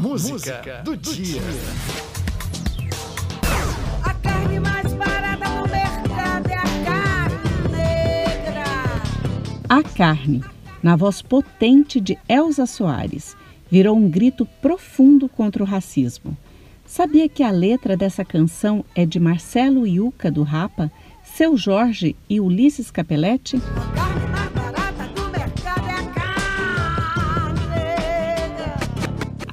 música, música do, do dia. A carne mais barata no mercado é a carne negra. A carne, na voz potente de Elza Soares, virou um grito profundo contra o racismo. Sabia que a letra dessa canção é de Marcelo Iuca do Rapa, Seu Jorge e Ulisses Capelletti?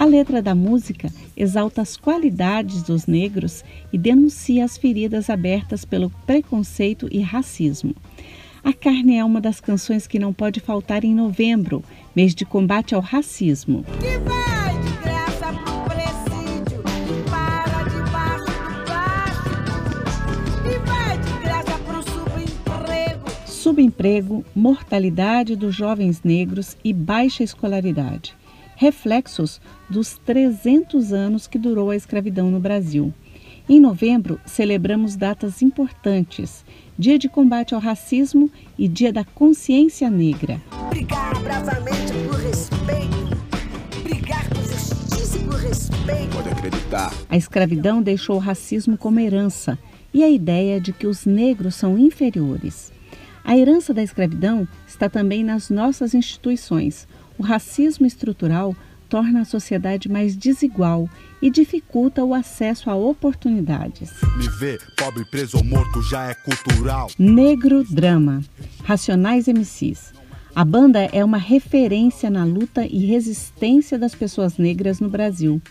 Letra da música exalta as qualidades dos negros e denuncia as feridas abertas pelo preconceito e racismo. A Carne é uma das canções que não pode faltar em novembro, mês de combate ao racismo. Subemprego, mortalidade dos jovens negros e baixa escolaridade. Reflexos dos 300 anos que durou a escravidão no Brasil. Em novembro, celebramos datas importantes: Dia de Combate ao Racismo e Dia da Consciência Negra. Brigar bravamente por respeito. Brigar por justiça e por respeito. Pode acreditar. A escravidão deixou o racismo como herança e a ideia de que os negros são inferiores. A herança da escravidão está também nas nossas instituições. O racismo estrutural torna a sociedade mais desigual e dificulta o acesso a oportunidades. Me ver pobre, preso ou morto já é cultural. Negro Drama, Racionais MCs. A banda é uma referência na luta e resistência das pessoas negras no Brasil.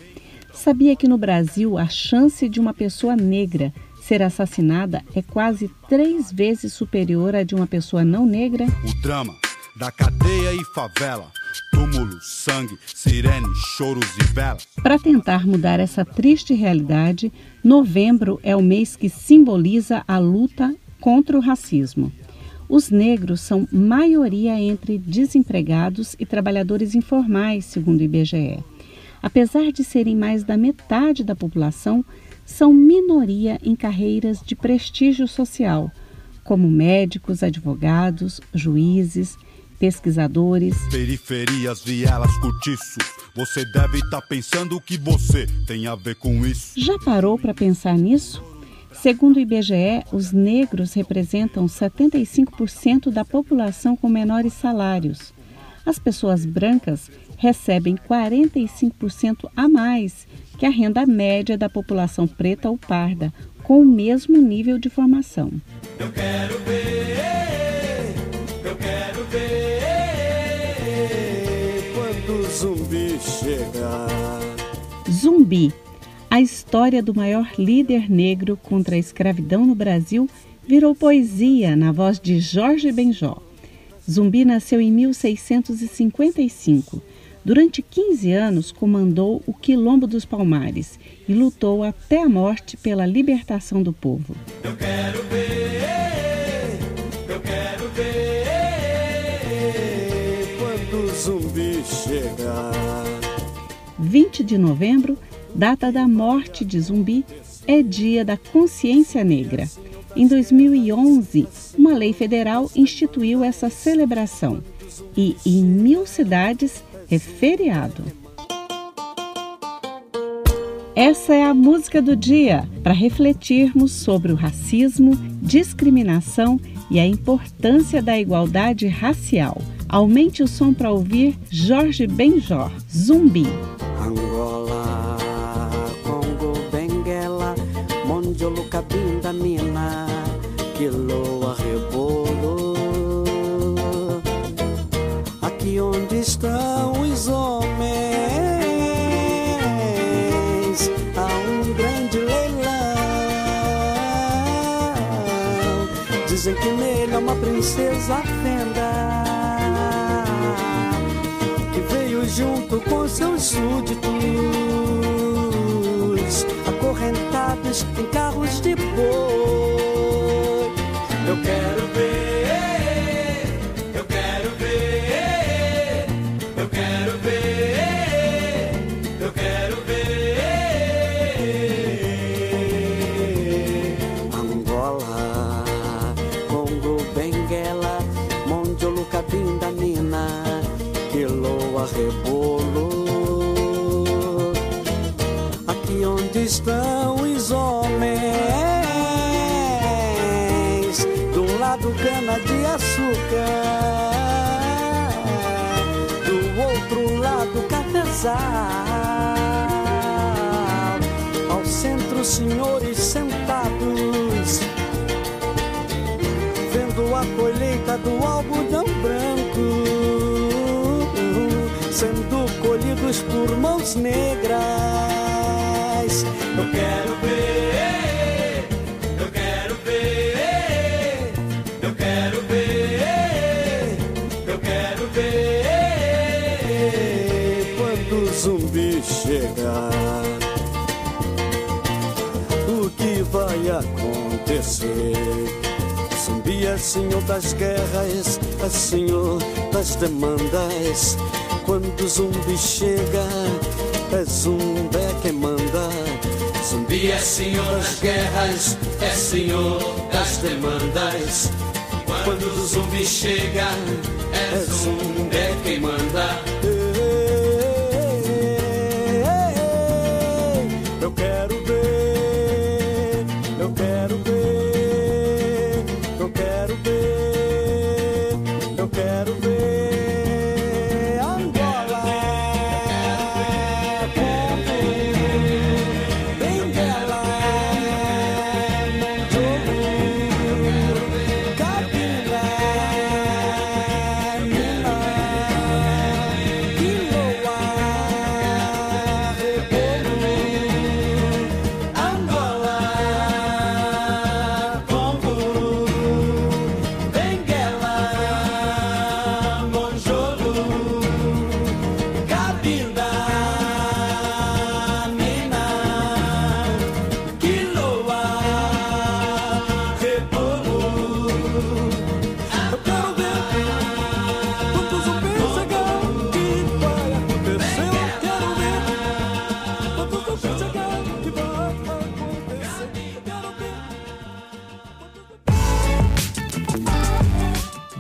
Sabia que no Brasil a chance de uma pessoa negra ser assassinada é quase três vezes superior à de uma pessoa não negra? O drama da cadeia e favela. Túmulo, sangue, sirene, choros e velas. Para tentar mudar essa triste realidade, novembro é o mês que simboliza a luta contra o racismo. Os negros são maioria entre desempregados e trabalhadores informais, segundo o IBGE. Apesar de serem mais da metade da população, são minoria em carreiras de prestígio social, como médicos, advogados, juízes, pesquisadores. Periferias, vielas, cortiços. Você deve estar pensando que você tem a ver com isso. Já parou para pensar nisso? Segundo o IBGE, os negros representam 75% da população com menores salários. As pessoas brancas recebem 45% a mais que a renda média da população preta ou parda, com o mesmo nível de formação. Eu quero ver, o zumbi chegar. Zumbi, a história do maior líder negro contra a escravidão no Brasil, virou poesia na voz de Jorge Benjó. Zumbi nasceu em 1655. Durante 15 anos, comandou o Quilombo dos Palmares e lutou até a morte pela libertação do povo. Eu quero chegar. 20 de novembro, data da morte de Zumbi, é Dia da Consciência Negra. Em 2011, uma lei federal instituiu essa celebração e em mil cidades é feriado. Essa é a música do dia para refletirmos sobre o racismo, discriminação e a importância da igualdade racial. Aumente o som para ouvir Jorge Benjor, Zumbi. Angola, Congo, Benguela, Mondiolo, Cabinda, Nina, Quiloa, Rebolo. Aqui onde estão os homens, há um grande leilão. Dizem que nele há uma princesa fenda junto com seus súditos, acorrentados em carros de boi. Cabinda, Nina, Quiloa, Rebolo. estão os homens. Um lado cana de açúcar, do outro lado cafezal. Ao centro senhores sentados, vendo a colheita do algodão branco sendo colhidos por mãos negras. Eu quero ver, eu quero ver, eu quero ver, eu quero ver. Quando o zumbi chegar, o que vai acontecer? Zumbi é senhor das guerras, é senhor das demandas. Quando o zumbi chega, é zumbi quem manda. Zumbi é senhor das guerras, é senhor das demandas. Quando o zumbi chega, é zumbi quem manda. Eu quero ver, eu quero ver, eu quero ver, eu quero ver